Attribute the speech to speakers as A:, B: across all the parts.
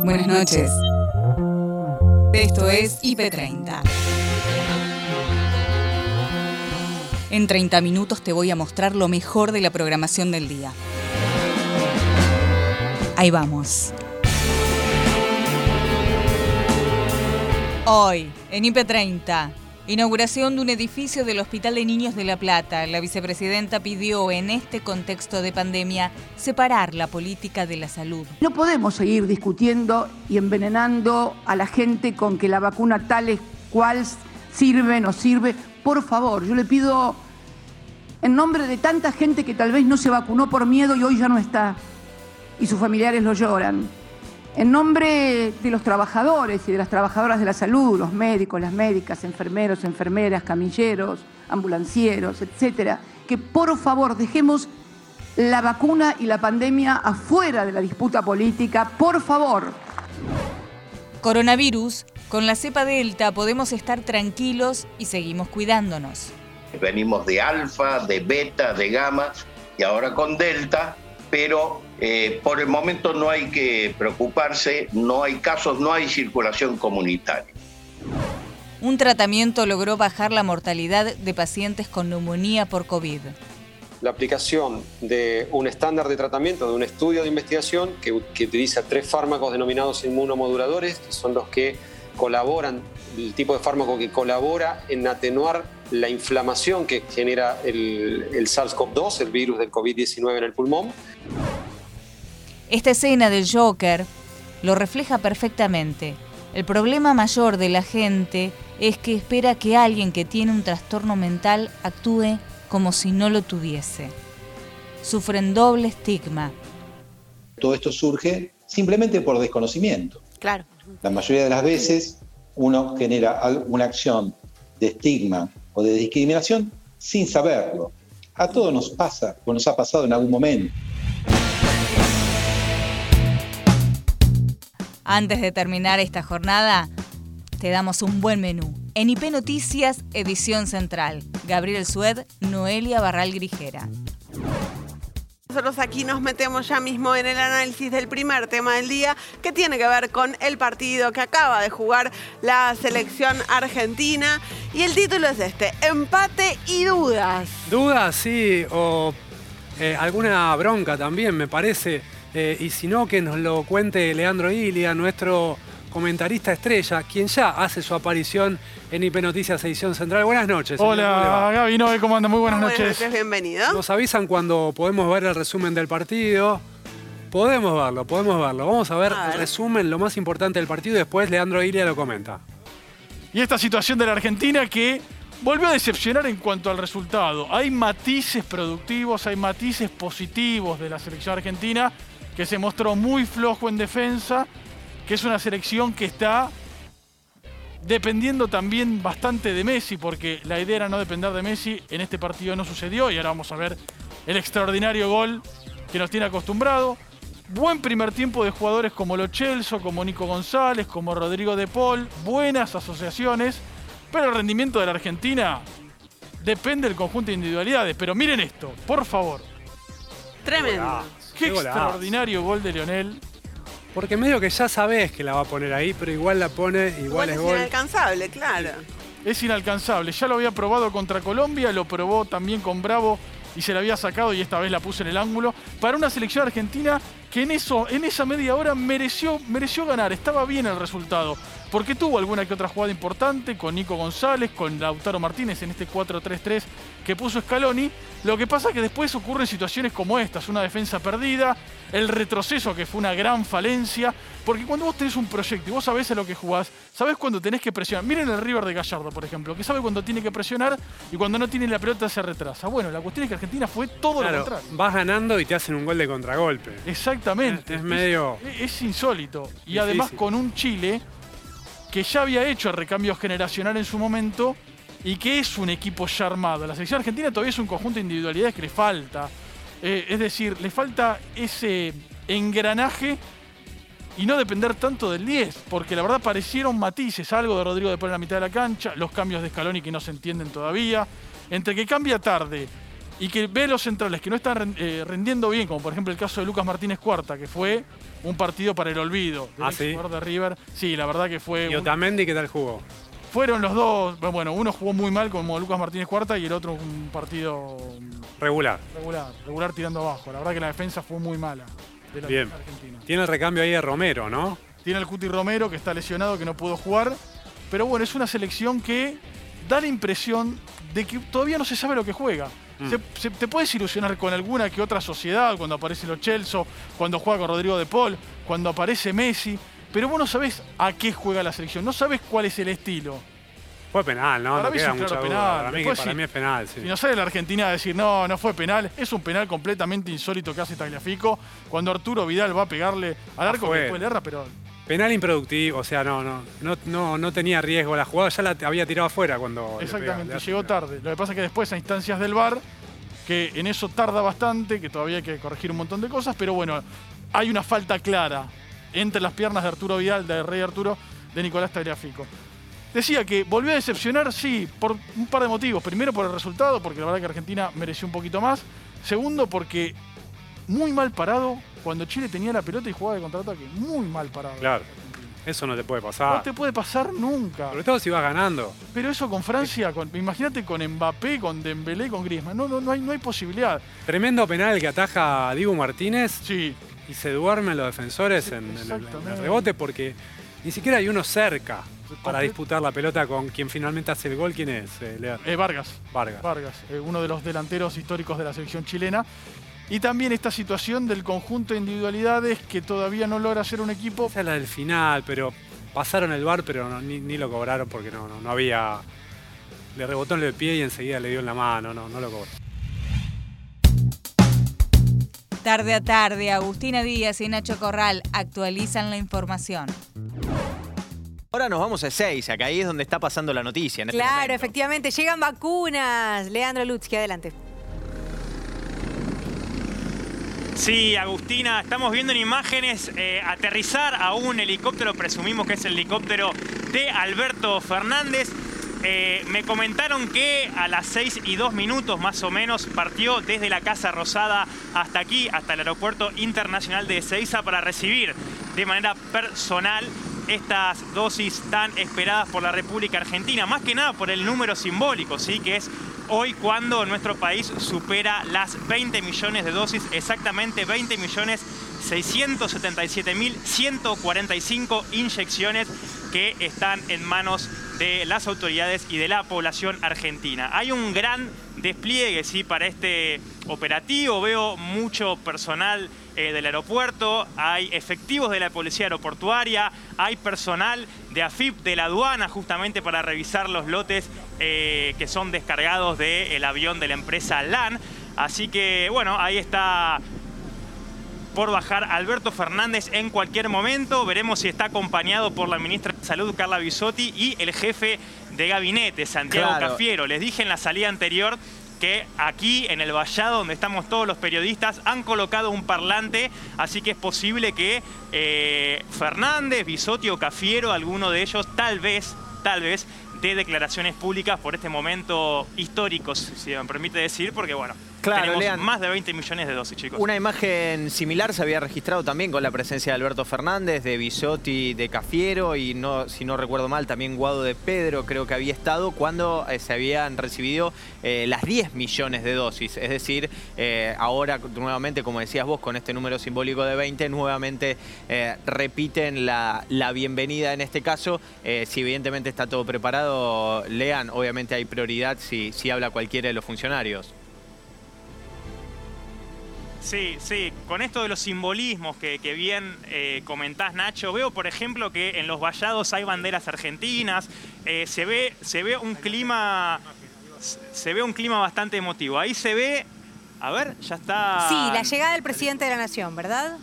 A: Buenas noches. Esto es IP30. En 30 minutos te voy a mostrar lo mejor de la programación del día. Ahí vamos. Hoy, en IP30, Inauguración de un edificio del Hospital de Niños de La Plata. La vicepresidenta pidió en este contexto de pandemia separar la política de la salud.
B: No podemos seguir discutiendo y envenenando a la gente con que la vacuna tal es cual sirve, no sirve. Por favor, yo le pido en nombre de tanta gente que tal vez no se vacunó por miedo y hoy ya no está y sus familiares lo lloran en nombre de los trabajadores y de las trabajadoras de la salud, los médicos, las médicas, enfermeros, enfermeras, camilleros, ambulancieros, etcétera, que por favor dejemos la vacuna y la pandemia afuera de la disputa política, por favor.
A: Coronavirus, con la cepa Delta podemos estar tranquilos y seguimos cuidándonos.
C: Venimos de alfa, de beta, de gamma y ahora con Delta, pero eh, por el momento no hay que preocuparse, no hay casos, no hay circulación comunitaria.
A: Un tratamiento logró bajar la mortalidad de pacientes con neumonía por COVID.
D: La aplicación de un estándar de tratamiento, de un estudio de investigación que, que utiliza tres fármacos denominados inmunomoduladores, que son los que colaboran, el tipo de fármaco que colabora en atenuar la inflamación que genera el, el SARS-CoV-2, el virus del COVID-19 en el pulmón.
A: Esta escena del Joker lo refleja perfectamente. El problema mayor de la gente es que espera que alguien que tiene un trastorno mental actúe como si no lo tuviese. Sufren doble estigma.
E: Todo esto surge simplemente por desconocimiento.
A: Claro.
E: La mayoría de las veces uno genera una acción de estigma o de discriminación sin saberlo. A todos nos pasa o nos ha pasado en algún momento.
A: Antes de terminar esta jornada, te damos un buen menú. En IP Noticias, edición central. Gabriel Sued, Noelia Barral Grijera.
F: Nosotros aquí nos metemos ya mismo en el análisis del primer tema del día, que tiene que ver con el partido que acaba de jugar la selección argentina. Y el título es este, empate y dudas.
G: Dudas, sí, o eh, alguna bronca también, me parece. Eh, y si no, que nos lo cuente Leandro Ilia, nuestro comentarista estrella, quien ya hace su aparición en IP Noticias Edición Central. Buenas noches.
H: Hola, Gaby Noé, ¿cómo anda? Muy buenas,
F: buenas
H: noches.
F: noches. Bienvenido.
G: Nos avisan cuando podemos ver el resumen del partido. Podemos verlo, podemos verlo. Vamos a ver, el resumen, lo más importante del partido y después Leandro Ilia lo comenta.
H: Y esta situación de la Argentina que volvió a decepcionar en cuanto al resultado. Hay matices productivos, hay matices positivos de la selección argentina que se mostró muy flojo en defensa, que es una selección que está dependiendo también bastante de Messi, porque la idea era no depender de Messi, en este partido no sucedió y ahora vamos a ver el extraordinario gol que nos tiene acostumbrado. Buen primer tiempo de jugadores como Lo Celso, como Nico González, como Rodrigo de Paul, buenas asociaciones, pero el rendimiento de la Argentina depende del conjunto de individualidades. Pero miren esto, por favor.
F: Tremendo.
H: Qué, extraordinario gol de Leonel.
G: Porque medio que ya sabes que la va a poner ahí, pero igual la pone, igual,
F: igual
G: es,
F: es
G: gol.
F: inalcanzable, claro.
H: Es inalcanzable. Ya lo había probado contra Colombia, lo probó también con Bravo y se la había sacado y esta vez la puso en el ángulo. Para una selección argentina que en, eso, en esa media hora mereció, mereció ganar, estaba bien el resultado. Porque tuvo alguna que otra jugada importante con Nico González, con Lautaro Martínez en este 4-3-3 que puso Scaloni. Lo que pasa es que después ocurren situaciones como estas, una defensa perdida, el retroceso que fue una gran falencia, porque cuando vos tenés un proyecto y vos sabés a lo que jugás, sabés cuando tenés que presionar. Miren el River de Gallardo, por ejemplo, que sabe cuando tiene que presionar y cuando no tiene la pelota se retrasa. Bueno, la cuestión es que Argentina fue todo lo contrario.
G: Vas ganando y te hacen un gol de contragolpe.
H: Exactamente.
G: Es, medio...
H: Es, insólito. Y además con un Chile que ya había hecho el recambio generacional en su momento y que es un equipo ya armado. La selección argentina todavía es un conjunto de individualidades que le falta. Eh, es decir, le falta ese engranaje y no depender tanto del 10, porque la verdad parecieron matices, algo de Rodrigo de por en la mitad de la cancha, los cambios de Scaloni que no se entienden todavía, entre que cambia tarde y que ve los centrales que no están eh, rendiendo bien, como por ejemplo el caso de Lucas Martínez Cuarta, que fue un partido para el olvido del
G: Ah, ¿sí?
H: jugador de River. Sí, la verdad que fue.
G: ¿Y
H: un-
G: Otamendi qué tal jugó?
H: fueron los dos. Bueno, uno jugó muy mal como Lucas Martínez Cuarta y el otro un partido
G: Regular.
H: regular, regular tirando abajo. La verdad que la defensa fue muy mala de la
G: Bien.
H: Argentina.
G: Tiene el recambio ahí de Romero, ¿no?
H: Tiene el Cuti Romero que está lesionado, que no pudo jugar. Pero bueno, es una selección que da la impresión de que todavía no se sabe lo que juega.
G: Mm.
H: Se- se- te puedes ilusionar con alguna que otra sociedad, cuando aparece los Chelsea, cuando juega con Rodrigo de Paul, cuando aparece Messi, pero vos no sabés a qué juega la selección, no sabés cuál es el estilo.
G: Fue penal, ¿no?
H: Para
G: no
H: mí
G: mucha
H: claro
G: duda.
H: penal.
G: Para, mí,
H: Después
G: para
H: sí.
G: mí es penal, sí.
H: Si no sale la Argentina a decir, no, no fue penal, es un penal completamente insólito que hace Tagliafico, cuando Arturo Vidal va a pegarle al arco, que después le erra, pero
G: Penal improductivo, o sea, no, no, no, no, no tenía riesgo. La jugada ya la había tirado afuera cuando.
H: Exactamente, llegó tarde. Lo que pasa es que después a instancias del VAR, que en eso tarda bastante, que todavía hay que corregir un montón de cosas, pero bueno, hay una falta clara entre las piernas de Arturo Vidal, de Rey Arturo, de Nicolás Tagliafico. Decía que volvió a decepcionar, sí, por un par de motivos. Primero por el resultado, porque la verdad que Argentina mereció un poquito más. Segundo, porque muy mal parado cuando Chile tenía la pelota y jugaba de contraataque. Muy mal parado.
G: Claro. Eso no te puede
H: No
G: pasar.
H: te puede pasar nunca.
G: Sobre todo si vas ganando.
H: Pero eso con Francia, con, imagínate con Mbappé, con Dembélé, con Griezmann. No, no, no, hay, no hay posibilidad.
G: Tremendo penal que ataja a Dibu Martínez
H: Sí,
G: y se duermen los defensores en, en el- en el
H: exactamente.
G: rebote porque ni siquiera hay uno cerca para disputar la pelota con quien finalmente hace el gol. ¿Quién es? Eh,
H: eh, Vargas.
G: Vargas.
H: Vargas, eh, uno de los delanteros históricos de la selección chilena. Y también esta situación del conjunto de individualidades que todavía no logra ser un equipo.
G: Esa es la del final, pero pasaron el bar, pero no- ni, ni lo cobraron porque no, no, no había. Le rebotó en el pie y enseguida le dio en la mano, no, no lo cobró.
A: Tarde a tarde, Agustina Díaz y Nacho Corral actualizan la información.
I: Ahora nos vamos a Ezeiza, que ahí es donde está pasando la noticia. En este
J: Claro,
I: momento.
J: efectivamente, llegan vacunas. Leandro Lutzki, adelante.
K: Sí, Agustina, estamos viendo en imágenes eh, aterrizar a un helicóptero, presumimos que es el helicóptero de Alberto Fernández. Eh, me comentaron que a las 6 y 2 minutos más o menos partió desde la Casa Rosada hasta aquí, hasta el Aeropuerto Internacional de Ezeiza para recibir de manera personal estas dosis tan esperadas por la República Argentina, más que nada por el número simbólico, ¿sí? que es hoy cuando nuestro país supera las 20 millones de dosis, exactamente 20 millones 677.145 inyecciones que están en manos de las autoridades y de la población argentina. Hay un gran despliegue ¿sí? para este operativo, veo mucho personal eh, del aeropuerto, hay efectivos de la policía aeroportuaria, hay personal de AFIP de la aduana justamente para revisar los lotes eh, que son descargados del avión de la empresa LAN. Así que bueno, ahí está por bajar Alberto Fernández en cualquier momento. Veremos si está acompañado por la ministra de Salud, Carla Bisotti, y el jefe de gabinete, Santiago
I: Claro.
K: Cafiero. Les dije en la salida anterior que aquí en el vallado donde estamos todos los periodistas han colocado un parlante, así que es posible que eh, Fernández, Bisotti Cafiero, alguno de ellos, tal vez, tal vez, dé declaraciones públicas por este momento histórico, si si me permite decir, porque bueno,
I: Claro,
K: tenemos
I: Lean.
K: más de 20 millones de dosis, chicos.
I: Una imagen similar se había registrado también con la presencia de Alberto Fernández, de Bisotti, de Cafiero y no, si no recuerdo mal, también Guado de Pedro creo que había estado cuando eh, se habían recibido eh, las 10 millones de dosis. Es decir, eh, ahora nuevamente, como decías vos, con este número simbólico de 20, nuevamente repiten la, la bienvenida en este caso. Si evidentemente está todo preparado, lean, obviamente hay prioridad si, si habla cualquiera de los funcionarios.
K: Sí, sí, con esto de los simbolismos que, que bien eh, comentás, Nacho, veo, por ejemplo, que en los vallados hay banderas argentinas, eh, se, ve, se ve un clima. Se ve un clima bastante emotivo. Ahí se ve. A ver, ya está.
J: Sí, la llegada del presidente de la Nación, ¿verdad?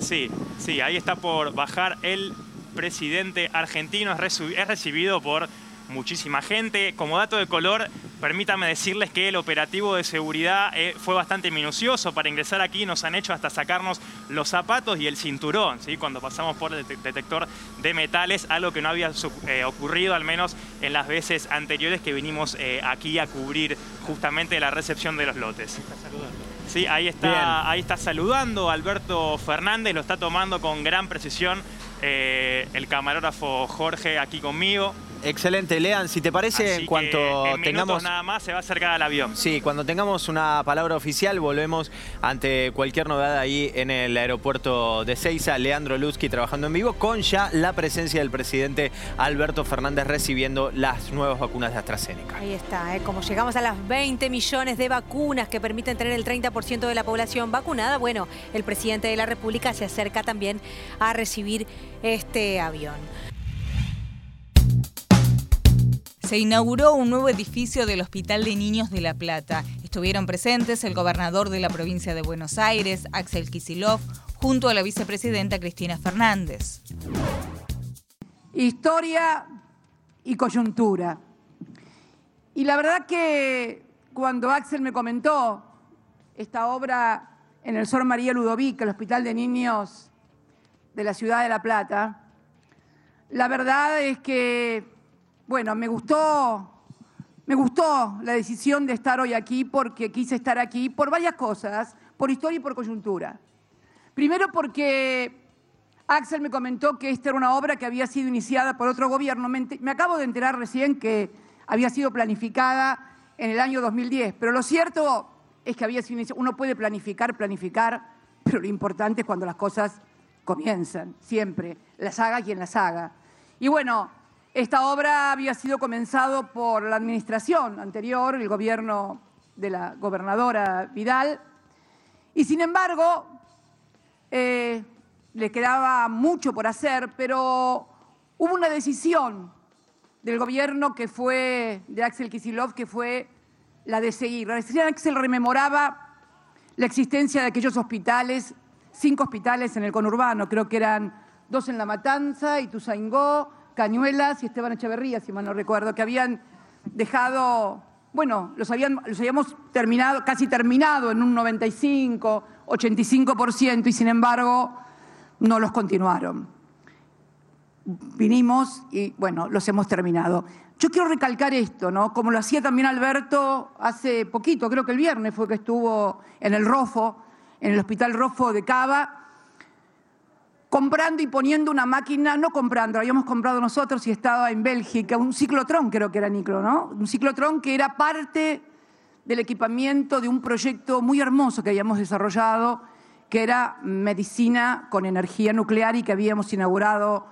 K: Sí, sí, ahí está por bajar el presidente argentino. Es recibido por muchísima gente. Como dato de color, permítame decirles que el operativo de seguridad eh, fue bastante minucioso. Para ingresar aquí nos han hecho hasta sacarnos los zapatos y el cinturón, ¿sí? cuando pasamos por el detector de metales, algo que no había eh, ocurrido al menos en las veces anteriores que vinimos eh, aquí a cubrir justamente la recepción de los lotes. Sí, ahí está, ahí está saludando Alberto Fernández, lo está tomando con gran precisión el camarógrafo Jorge aquí conmigo.
I: Excelente, Lean. Si te parece, en cuanto
K: en
I: tengamos.
K: nada más se va a acercar al avión.
I: Sí, cuando tengamos una palabra oficial, volvemos ante cualquier novedad ahí en el aeropuerto de Ceiza. Leandro Luzki trabajando en vivo, con ya la presencia del presidente Alberto Fernández recibiendo las nuevas vacunas de AstraZeneca.
J: Ahí está, ¿eh? como llegamos a las 20 millones de vacunas que permiten tener el 30% de la población vacunada, bueno, el presidente de la República se acerca también a recibir este avión.
A: Se inauguró un nuevo edificio del Hospital de Niños de La Plata. Estuvieron presentes el gobernador de la provincia de Buenos Aires, Axel Kisilov, junto a la vicepresidenta Cristina Fernández.
B: Historia y coyuntura. Y la verdad que cuando Axel me comentó esta obra en el Sor María Ludovic, el Hospital de Niños de la ciudad de La Plata, la verdad es que bueno, me gustó, me gustó la decisión de estar hoy aquí porque quise estar aquí por varias cosas, por historia y por coyuntura. Primero porque Axel me comentó que esta era una obra que había sido iniciada por otro gobierno. Me, acabo de enterar recién que había sido planificada en el año 2010, pero lo cierto es que había sido iniciada. Uno puede planificar, planificar, pero lo importante es cuando las cosas comienzan, siempre, las haga quien las haga. Y bueno, esta obra había sido comenzado por la administración anterior, el gobierno de la gobernadora Vidal, y sin embargo eh, le quedaba mucho por hacer, pero hubo una decisión del gobierno que fue de Axel Kisilov, que fue la de seguir. La decisión Axel rememoraba la existencia de aquellos hospitales, cinco hospitales en el conurbano, creo que eran dos en La Matanza, y Ituzaingó, Cañuelas y Esteban Echeverría, si mal no recuerdo, que habían dejado, bueno, los, habían, los habíamos terminado, casi terminado en un 95, 85% y sin embargo no los continuaron. Vinimos y bueno, los hemos terminado. Yo quiero recalcar esto, ¿no? Como lo hacía también Alberto hace poquito, creo que el viernes fue que estuvo en el Rofo, en el Hospital Rofo de Cava, comprando y poniendo una máquina, no comprando, habíamos comprado nosotros y estaba en Bélgica, un ciclotrón creo que era Niclo, ¿no? Un ciclotrón que era parte del equipamiento de un proyecto muy hermoso que habíamos desarrollado, que era medicina con energía nuclear y que habíamos inaugurado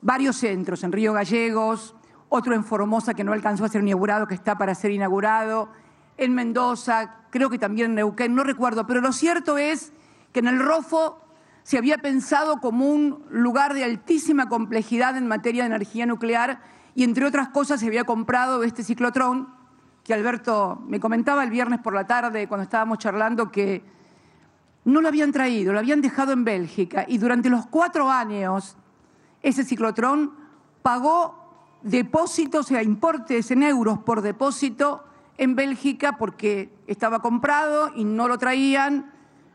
B: varios centros, en Río Gallegos, otro en Formosa que no alcanzó a ser inaugurado, que está para ser inaugurado, en Mendoza, creo que también en Neuquén, no recuerdo, pero lo cierto es que en el ROFO se había pensado como un lugar de altísima complejidad en materia de energía nuclear y entre otras cosas se había comprado este ciclotrón que Alberto me comentaba el viernes por la tarde cuando estábamos charlando que no lo habían traído, lo habían dejado en Bélgica y durante los cuatro años ese ciclotrón pagó depósitos, o sea, importes en euros por depósito en Bélgica porque estaba comprado y no lo traían.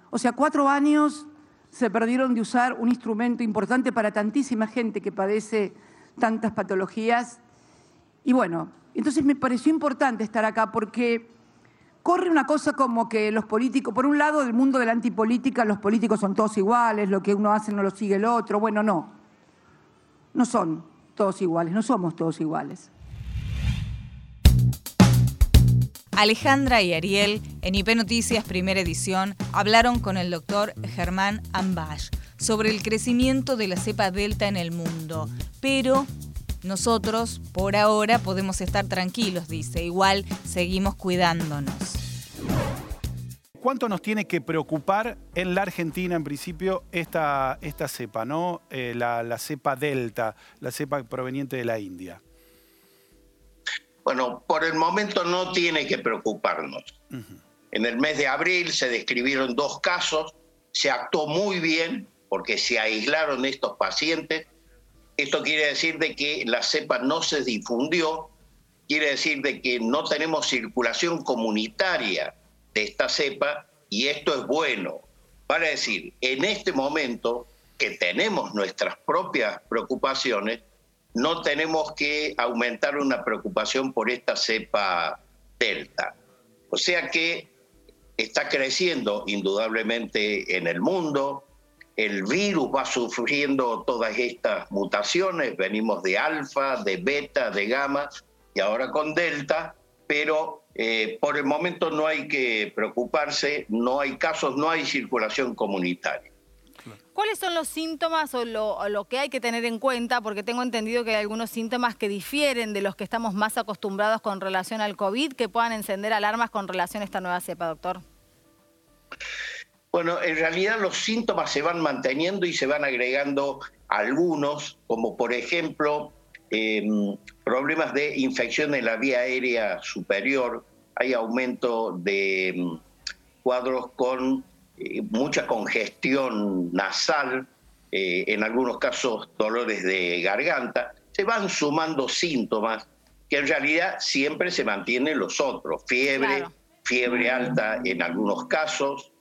B: O sea, cuatro años se perdieron de usar un instrumento importante para tantísima gente que padece tantas patologías. Y bueno, entonces me pareció importante estar acá porque corre una cosa como que los políticos, por un lado, del mundo de la antipolítica, los políticos son todos iguales, lo que uno hace no lo sigue el otro. Bueno, no, no son todos iguales, no somos todos iguales.
A: Alejandra y Ariel, en IP Noticias Primera Edición, hablaron con el doctor Germán Ambash sobre el crecimiento de la cepa delta en el mundo. Pero nosotros, por ahora, podemos estar tranquilos, dice. Igual seguimos cuidándonos.
L: ¿Cuánto nos tiene que preocupar en la Argentina, en principio, esta, esta cepa, ¿no? Eh, la, la cepa delta, la cepa proveniente de la India?
C: Bueno, por el momento no tiene que preocuparnos. En el mes de abril se describieron dos casos, se actuó muy bien porque se aislaron estos pacientes. Esto quiere decir de que la cepa no se difundió, quiere decir de que no tenemos circulación comunitaria de esta cepa y esto es bueno. Para decir, en este momento que tenemos nuestras propias preocupaciones, no tenemos que aumentar una preocupación por esta cepa delta. O sea que está creciendo indudablemente en el mundo, el virus va sufriendo todas estas mutaciones, venimos de alfa, de beta, de gamma y ahora con delta, pero eh, por el momento no hay que preocuparse, no hay casos, no hay circulación comunitaria.
M: ¿Cuáles son los síntomas o lo, que hay que tener en cuenta? Porque tengo entendido que hay algunos síntomas que difieren de los que estamos más acostumbrados con relación al COVID, que puedan encender alarmas con relación a esta nueva cepa, doctor.
C: Bueno, en realidad los síntomas se van manteniendo y se van agregando algunos, como por ejemplo em, problemas de infección en la vía aérea superior, hay aumento de em, cuadros con eh, mucha congestión nasal, eh, en algunos casos dolores de garganta, se van sumando síntomas que en realidad siempre se mantienen los otros, fiebre, fiebre alta en algunos casos,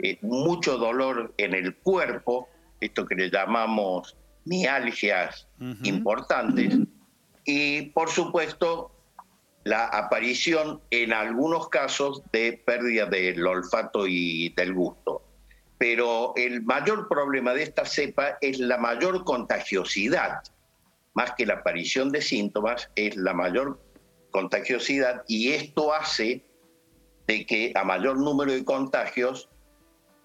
C: eh, mucho dolor en el cuerpo, esto que le llamamos mialgias importantes, y por supuesto la aparición en algunos casos de pérdida del olfato y del gusto. Pero el mayor problema de esta cepa es la mayor contagiosidad, más que la aparición de síntomas, es la mayor contagiosidad y esto hace de que a mayor número de contagios,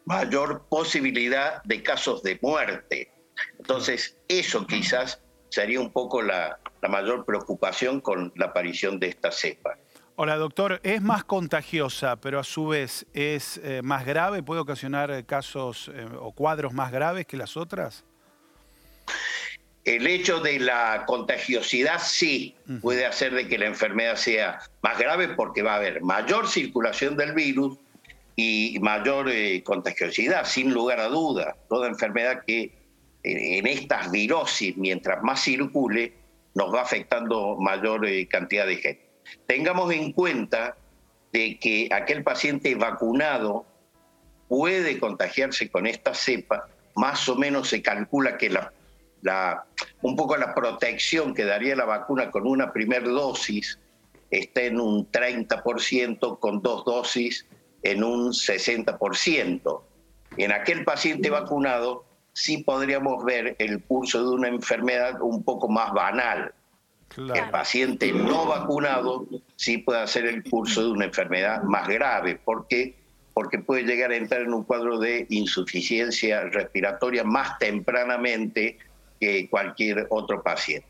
C: mayor posibilidad de casos de muerte. Entonces, eso quizás sería un poco la, la mayor preocupación con la aparición de esta cepa.
L: Hola, doctor. Es más contagiosa, pero a su vez es eh, más grave, puede ocasionar casos eh, o cuadros más graves que las otras.
C: El hecho de la contagiosidad sí puede hacer de que la enfermedad sea más grave porque va a haber mayor circulación del virus y mayor eh, contagiosidad, sin lugar a duda. Toda enfermedad que en estas virosis, mientras más circule, nos va afectando mayor eh, cantidad de gente. Tengamos en cuenta de que aquel paciente vacunado puede contagiarse con esta cepa, más o menos se calcula que la, un poco la protección que daría la vacuna con una primera dosis está en un 30%, con dos dosis en un 60%. En aquel paciente vacunado sí podríamos ver el curso de una enfermedad un poco más banal. El paciente no vacunado sí puede hacer el curso de una enfermedad más grave. ¿Por qué? Porque puede llegar a entrar en un cuadro de insuficiencia respiratoria más tempranamente que cualquier otro paciente.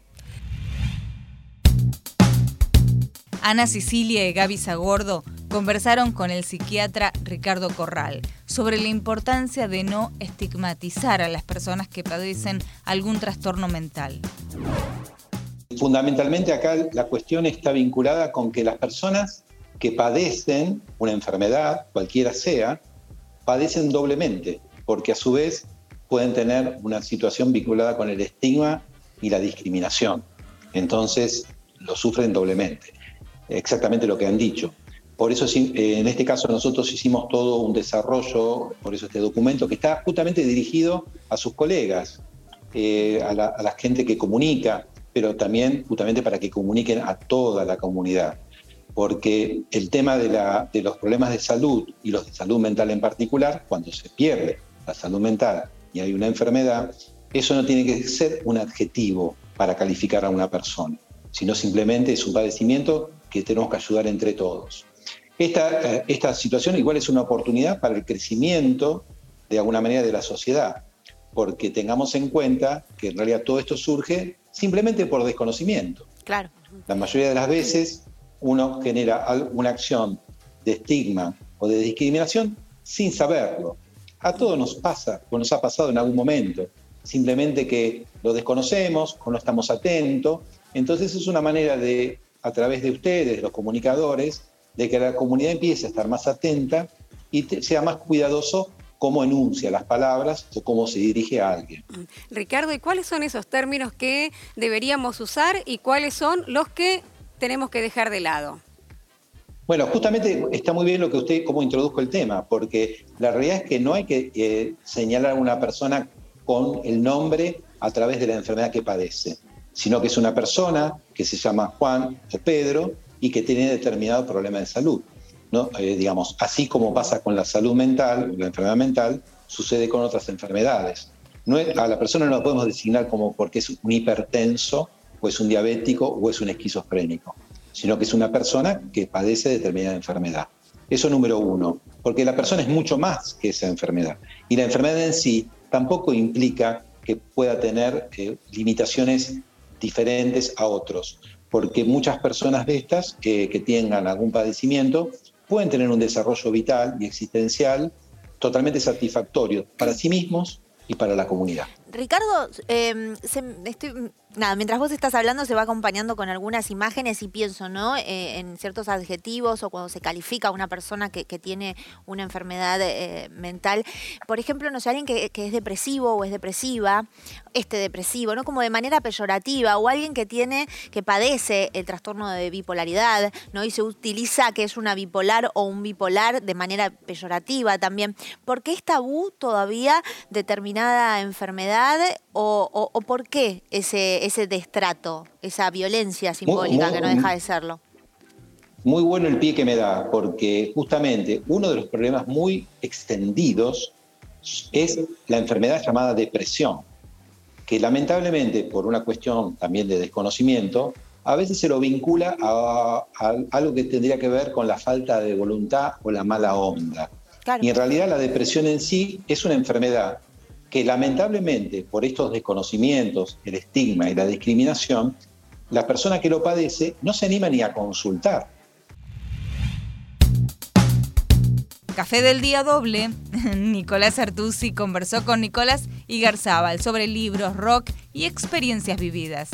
A: Ana Sicilia y Gaby Sagordo conversaron con el psiquiatra Ricardo Corral sobre la importancia de no estigmatizar a las personas que padecen algún trastorno mental.
E: Fundamentalmente acá la cuestión está vinculada con que las personas que padecen una enfermedad, cualquiera sea, padecen doblemente, porque a su vez pueden tener una situación vinculada con el estigma y la discriminación. Entonces lo sufren doblemente. Exactamente lo que han dicho. Por eso eh, en este caso nosotros hicimos todo un desarrollo, por eso este documento, que está justamente dirigido a sus colegas, eh, a, la, gente que comunica, pero también justamente para que comuniquen a toda la comunidad. Porque el tema de, de los problemas de salud y los de salud mental en particular, cuando se pierde la salud mental y hay una enfermedad, eso no tiene que ser un adjetivo para calificar a una persona, sino simplemente es un padecimiento que tenemos que ayudar entre todos. Eh, esta, situación igual es una oportunidad para el crecimiento de alguna manera de la sociedad, porque tengamos en cuenta que en realidad todo esto surge simplemente por desconocimiento.
M: Claro.
E: La mayoría de las veces uno genera una acción de estigma o de discriminación sin saberlo. A todos nos pasa, o nos ha pasado en algún momento, simplemente que lo desconocemos o no estamos atentos. Entonces es una manera de, a través de ustedes, los comunicadores, de que la comunidad empiece a estar más atenta y sea más cuidadoso cómo enuncia las palabras o cómo se dirige a alguien.
M: Ricardo, ¿y cuáles son esos términos que deberíamos usar y cuáles son los que
J: tenemos que dejar de lado?
E: Bueno, justamente está muy bien lo que usted, cómo introduzco el tema, porque la realidad es que no hay que eh, señalar a una persona con el nombre a través de la enfermedad que padece, sino que es una persona que se llama Juan o Pedro y que tiene determinado problema de salud. ¿no? Eh, digamos, así como pasa con la salud mental, la enfermedad mental, sucede con otras enfermedades. No a la persona no la podemos designar como porque es un hipertenso, o es un diabético, o es un esquizofrénico, sino que es una persona que padece determinada enfermedad. Eso número uno, porque la persona es mucho más que esa enfermedad. Y la enfermedad en sí tampoco implica que pueda tener eh, limitaciones diferentes a otros, porque muchas personas de estas que tengan algún padecimiento pueden tener un desarrollo vital y existencial totalmente satisfactorio para sí mismos y para la comunidad.
N: Ricardo, eh, estoy nada, mientras vos estás hablando se va acompañando con algunas imágenes y pienso, ¿no? Eh, en ciertos adjetivos o cuando se califica a una persona que, tiene una enfermedad eh, mental. Por ejemplo, no sé, alguien que, es depresivo o es depresiva, este depresivo, ¿no? Como de manera peyorativa, o alguien que tiene, que padece el trastorno de bipolaridad, ¿no? Y se utiliza que es una bipolar o un bipolar de manera peyorativa también. ¿Por qué es tabú todavía determinada enfermedad o, o por qué ese ese destrato, esa violencia simbólica que no deja de serlo.
E: Muy bueno el pie que me da, porque justamente uno de los problemas muy extendidos es la enfermedad llamada depresión, que lamentablemente por una cuestión también de desconocimiento, a veces se lo vincula a, algo que tendría que ver con la falta de voluntad o la mala onda. Y en realidad la depresión en sí es una enfermedad que lamentablemente por estos desconocimientos, el estigma y la discriminación, la persona que lo padece no se anima ni a consultar.
A: Café del día doble, Nicolás Artusi conversó con Nicolás Igarzábal sobre libros, rock y experiencias vividas.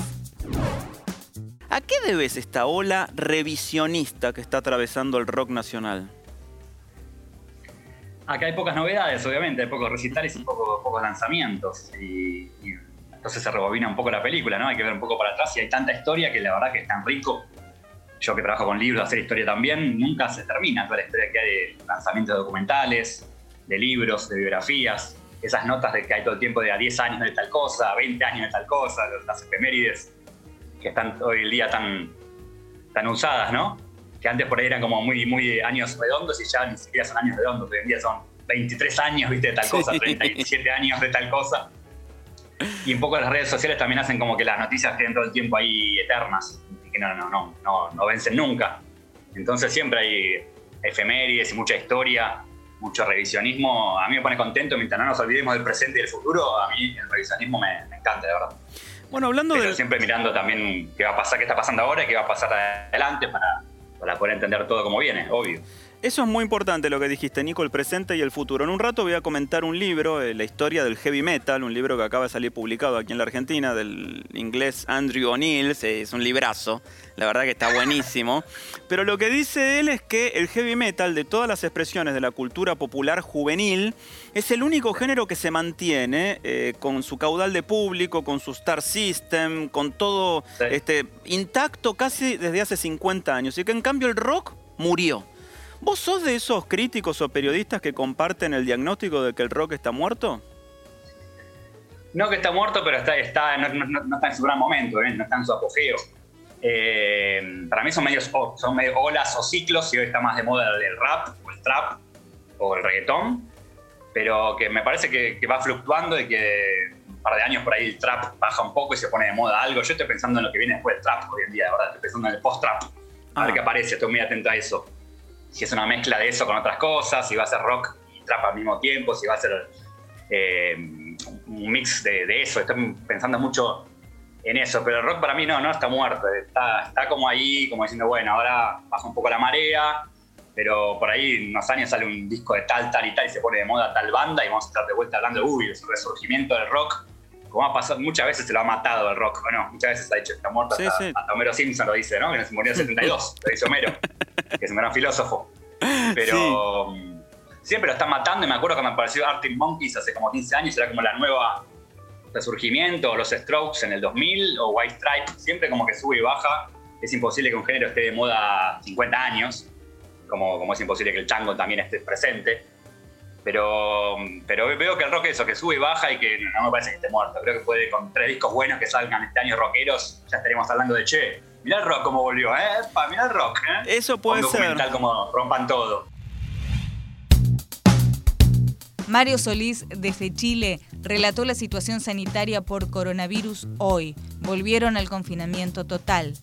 O: ¿A qué debes esta ola revisionista que está atravesando el rock nacional?
P: Acá hay pocas novedades, obviamente, hay pocos recitales y pocos lanzamientos. Y, entonces se rebobina un poco la película, ¿no? Hay que ver un poco para atrás y hay tanta historia que la verdad que es tan rico. Yo que trabajo con libros, hacer historia también, nunca se termina toda la historia que hay de lanzamientos documentales, de libros, de biografías, esas notas de que hay todo el tiempo de a 10 años de tal cosa, a 20 años de tal cosa, las efemérides que están hoy en día tan, tan usadas, ¿no? Que antes por ahí eran como muy, muy años redondos y ya ni siquiera son años redondos, hoy en día son 23 años, viste, de tal cosa, 37 años de tal cosa. Y un poco las redes sociales también hacen como que las noticias queden todo el tiempo ahí eternas, y que no, no, no, no, no vencen nunca. Entonces siempre hay efemérides y mucha historia, mucho revisionismo. A mí me pone contento, mientras no nos olvidemos del presente y del futuro, a mí el revisionismo me, encanta, de verdad.
O: Bueno, hablando
P: Pero
O: de...
P: siempre mirando también qué va a pasar, qué está pasando ahora y qué va a pasar adelante para para poder entender todo como viene, obvio.
O: Eso es muy importante lo que dijiste, Nico, el presente y el futuro. En un rato voy a comentar un libro, eh, la historia del heavy metal, un libro que acaba de salir publicado aquí en la Argentina, del inglés Andrew O'Neill, es un librazo, la verdad que está buenísimo. Pero lo que dice él es que el heavy metal, de todas las expresiones de la cultura popular juvenil, es el único género que se mantiene eh, con su caudal de público, con su star system, con todo este, intacto casi desde hace 50 años. Y que en cambio el rock murió. ¿Vos sos de esos críticos o periodistas que comparten el diagnóstico de que el rock está muerto?
P: No que está muerto, pero está, está, no, está en su gran momento, ¿eh? no está en su apogeo. Eh, para mí son medios, son medio olas o ciclos, y hoy está más de moda el rap, o el trap, o el reggaetón, pero que me parece que, va fluctuando y que un par de años por ahí el trap baja un poco y se pone de moda algo. Yo estoy pensando en lo que viene después del trap hoy en día, verdad, estoy pensando en el post-trap, a ver ah. qué aparece, estoy muy atento a eso si es una mezcla de eso con otras cosas, si va a ser rock y trap al mismo tiempo, si va a ser eh, un mix de, eso. Estoy pensando mucho en eso, pero el rock para mí no, no está muerto, está, está como ahí, como diciendo, bueno, ahora baja un poco la marea, pero por ahí unos años sale un disco de tal, tal y tal y se pone de moda tal banda y vamos a estar de vuelta hablando de, uy, el resurgimiento del rock. Como ha pasado, muchas veces se lo ha matado el rock, ¿o no? Muchas veces ha dicho está muerto, hasta, Homero Simpson lo dice, ¿no? Que se murió en 72, lo dice Homero. que es un gran filósofo. Pero mm, siempre lo están matando y me acuerdo que me apareció Arctic Monkeys hace como 15 años, era como la nueva resurgimiento, los Strokes en el 2000 o White Stripe, siempre como que sube y baja. es imposible que un género esté de moda 50 años, como, como es imposible que el chango también esté presente. Pero, pero veo que el rock es eso, que sube y baja y que no me parece que esté muerto. Creo que puede, con tres discos buenos que salgan este año rockeros, ya estaremos hablando de che. Mirá el rock como volvió, ¿eh? Pa, mirá el rock, ¿eh?
O: Eso puede
P: Un
O: ser.
P: documental como rompan todo.
A: Mario Solís, desde Chile, relató la situación sanitaria por coronavirus hoy. Volvieron al confinamiento total.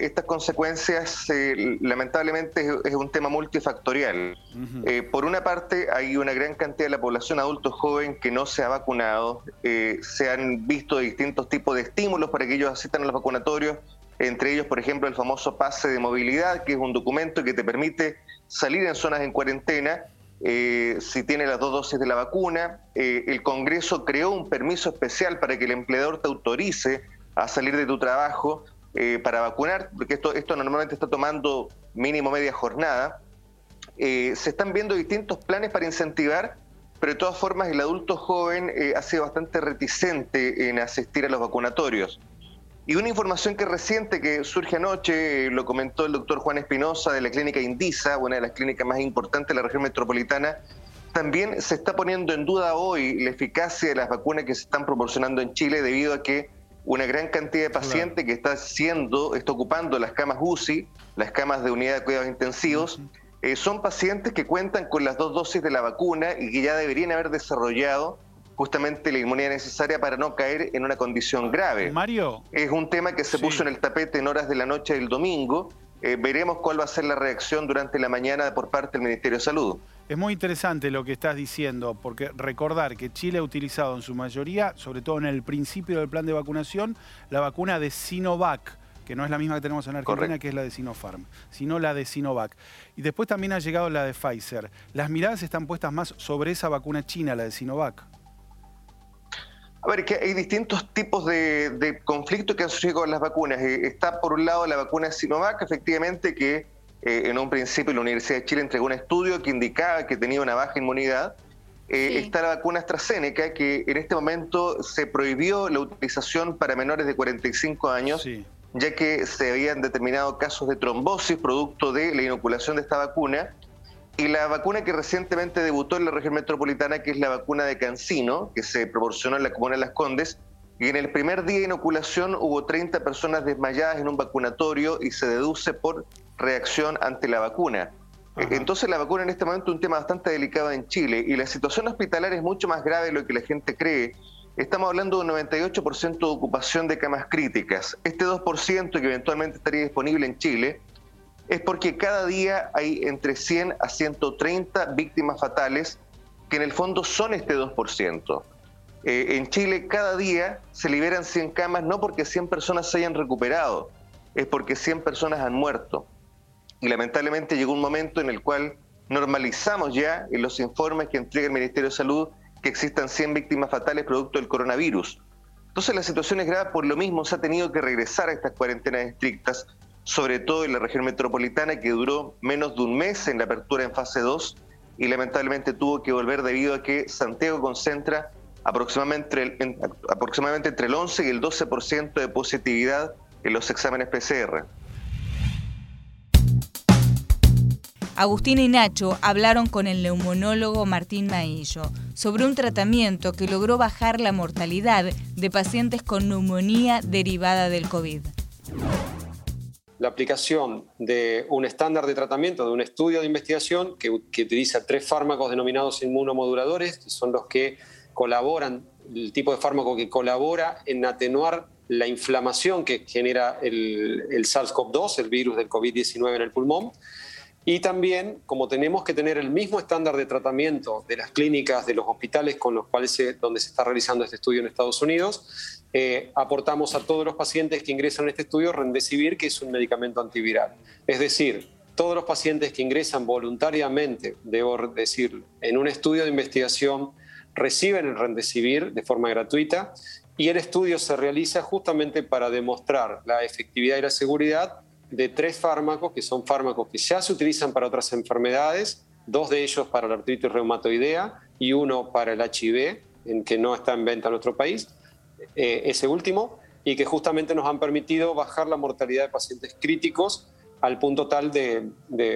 Q: Estas consecuencias, eh, lamentablemente, es, es un tema multifactorial. Eh, por una parte, hay una gran cantidad de la población adulto joven que no se ha vacunado. Eh, se han visto distintos tipos de estímulos para que ellos asistan a los vacunatorios, entre ellos, por ejemplo, el famoso pase de movilidad, que es un documento que te permite salir en zonas en cuarentena si tiene las dos dosis de la vacuna. El Congreso creó un permiso especial para que el empleador te autorice a salir de tu trabajo eh, para vacunar, porque esto, esto normalmente está tomando mínimo media jornada. Eh, se están viendo distintos planes para incentivar, pero de todas formas el adulto joven eh, ha sido bastante reticente en asistir a los vacunatorios. Y una información que reciente que surge anoche, eh, lo comentó el doctor Juan Espinosa de la clínica Indisa, una de las clínicas más importantes de la región metropolitana, también se está poniendo en duda hoy la eficacia de las vacunas que se están proporcionando en Chile debido a que una gran cantidad de pacientes que está siendo, está ocupando las camas UCI, las camas de unidad de cuidados intensivos, eh, son pacientes que cuentan con las dos dosis de la vacuna y que ya deberían haber desarrollado justamente la inmunidad necesaria para no caer en una condición grave.
L: Mario.
Q: Es un tema que se puso en el tapete en horas de la noche del domingo. Eh, veremos cuál va a ser la reacción durante la mañana por parte del Ministerio de Salud.
L: Es muy interesante lo que estás diciendo, porque recordar que Chile ha utilizado en su mayoría, sobre todo en el principio del plan de vacunación, la vacuna de Sinovac, que no es la misma que tenemos en Argentina, que es la de Sinopharm, sino la de Sinovac. Y después también ha llegado la de Pfizer. Las miradas están puestas más sobre esa vacuna china, la de Sinovac.
Q: A ver, que hay distintos tipos de, de conflictos que han surgido con las vacunas. Eh, está por un lado la vacuna Sinovac, efectivamente, que eh, en un principio la Universidad de Chile entregó un estudio que indicaba que tenía una baja inmunidad. Eh, Está la vacuna AstraZeneca, que en este momento se prohibió la utilización para menores de 45 años, ya que se habían determinado casos de trombosis producto de la inoculación de esta vacuna. Y la vacuna que recientemente debutó en la región metropolitana, que es la vacuna de Cancino, que se proporcionó en la comuna de Las Condes, y en el primer día de inoculación hubo 30 personas desmayadas en un vacunatorio y se deduce por reacción ante la vacuna. Eh, Entonces la vacuna en este momento es un tema bastante delicado en Chile y la situación hospitalaria es mucho más grave de lo que la gente cree. Estamos hablando de un 98% de ocupación de camas críticas. Este 2% que eventualmente estaría disponible en Chile es porque cada día hay entre 100 a 130 víctimas fatales que en el fondo son este 2%. Eh, en Chile cada día se liberan 100 camas no porque 100 personas se hayan recuperado, es porque 100 personas han muerto. Y lamentablemente llegó un momento en el cual normalizamos ya en los informes que entrega el Ministerio de Salud que existan 100 víctimas fatales producto del coronavirus. Entonces la situación es grave, por lo mismo se ha tenido que regresar a estas cuarentenas estrictas, sobre todo en la región metropolitana que duró menos de un mes en la apertura en fase 2 y lamentablemente tuvo que volver debido a que Santiago concentra aproximadamente, el- en- aproximadamente entre el 11 y el 12% de positividad en los exámenes PCR.
A: Agustín y Nacho hablaron con el neumonólogo Martín Maillo sobre un tratamiento que logró bajar la mortalidad de pacientes con neumonía derivada del COVID.
D: la aplicación de un estándar de tratamiento, de un estudio de investigación que, que utiliza tres fármacos denominados inmunomoduladores, que son los que colaboran, el tipo de fármaco que colabora en atenuar la inflamación que genera el, el SARS-CoV-2, el virus del COVID-19 en el pulmón. Y también, como tenemos que tener el mismo estándar de tratamiento de las clínicas, de los hospitales con los cuales se, donde se está realizando este estudio en Estados Unidos, eh, aportamos a todos los pacientes que ingresan a este estudio Remdesivir, que es un medicamento antiviral. Es decir, todos los pacientes que ingresan voluntariamente, debo decir, en un estudio de investigación, reciben el Remdesivir de forma gratuita y el estudio se realiza justamente para demostrar la efectividad y la seguridad de tres fármacos, que son fármacos que ya se utilizan para otras enfermedades, dos de ellos para la artritis reumatoidea y uno para el HIV, en que no está en venta en nuestro país, eh, ese último, y que justamente nos han permitido bajar la mortalidad de pacientes críticos al punto tal de,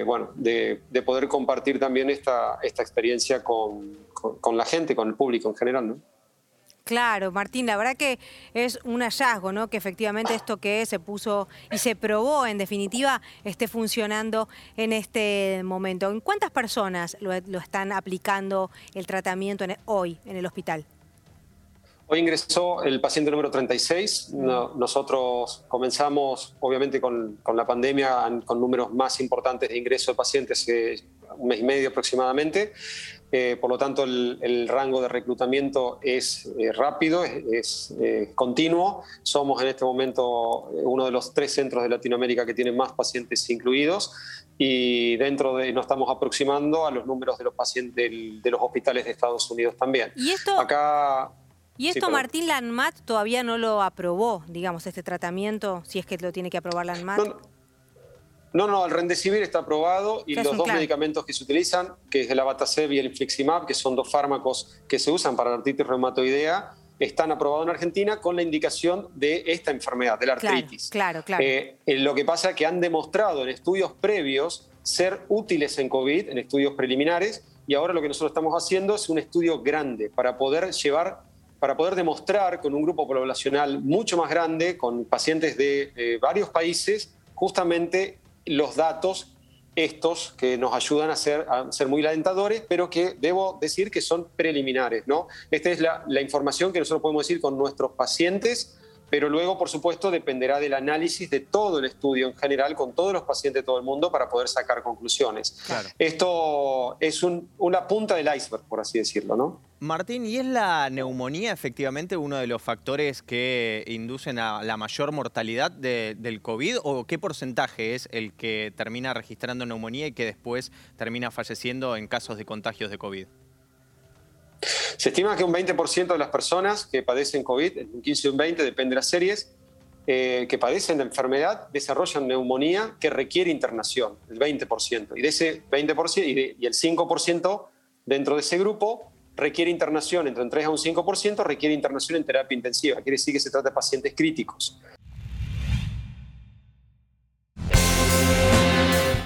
D: bueno, de, poder compartir también esta, esta experiencia con, con, la gente, con el público en general.
J: Claro, Martín, la verdad que es un hallazgo, ¿no? Que efectivamente esto que se puso y se probó, en definitiva, esté funcionando en este momento. ¿En cuántas personas lo, están aplicando el tratamiento hoy en el hospital?
D: Hoy ingresó el paciente número 36. nosotros comenzamos, obviamente, con, la pandemia, con números más importantes de ingreso de pacientes un mes y medio aproximadamente. Eh, por lo tanto, el, rango de reclutamiento es eh, rápido, es, eh, continuo. Somos en este momento uno de los tres centros de Latinoamérica que tienen más pacientes incluidos y dentro de nos estamos aproximando a los números de los pacientes de los hospitales de Estados Unidos también.
J: ¿Y esto?
D: Acá
J: y esto Martín Lanmat todavía no lo aprobó, digamos, este tratamiento, si es que lo tiene que aprobar Lanmat.
D: No, no, el Rendecivir está aprobado y los dos medicamentos que se utilizan, que es el Abatacept y el Infliximab, que son dos fármacos que se usan para la artritis reumatoidea, están aprobados en Argentina con la indicación de esta enfermedad, de la artritis.
J: Claro, claro.
D: Eh, eh, lo que pasa es que han demostrado en estudios previos ser útiles en COVID, en estudios preliminares, y ahora lo que nosotros estamos haciendo es un estudio grande para poder llevar para poder demostrar con un grupo poblacional mucho más grande, con pacientes de eh, varios países, justamente los datos estos que nos ayudan a ser, muy alentadores, pero que debo decir que son preliminares. ¿no? Esta es la, la información que nosotros podemos decir con nuestros pacientes pero luego, por supuesto, dependerá del análisis de todo el estudio en general, con todos los pacientes de todo el mundo, para poder sacar conclusiones. Esto es una punta del iceberg, por así decirlo, ¿no?
I: Martín, ¿y es la neumonía efectivamente uno de los factores que inducen a la mayor mortalidad del COVID? ¿O qué porcentaje es el que termina registrando neumonía y que después termina falleciendo en casos de contagios de COVID?
D: Se estima que un 20% de las personas que padecen COVID, un 15 o un 20, depende de las series, eh, que padecen de enfermedad desarrollan neumonía que requiere internación, el 20%. Y de ese 20% y, y el 5% dentro de ese grupo requiere internación, entre un 3 a un 5% requiere internación en terapia intensiva. Quiere decir que se trata de pacientes críticos.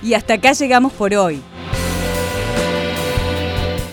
A: Y hasta acá llegamos por hoy.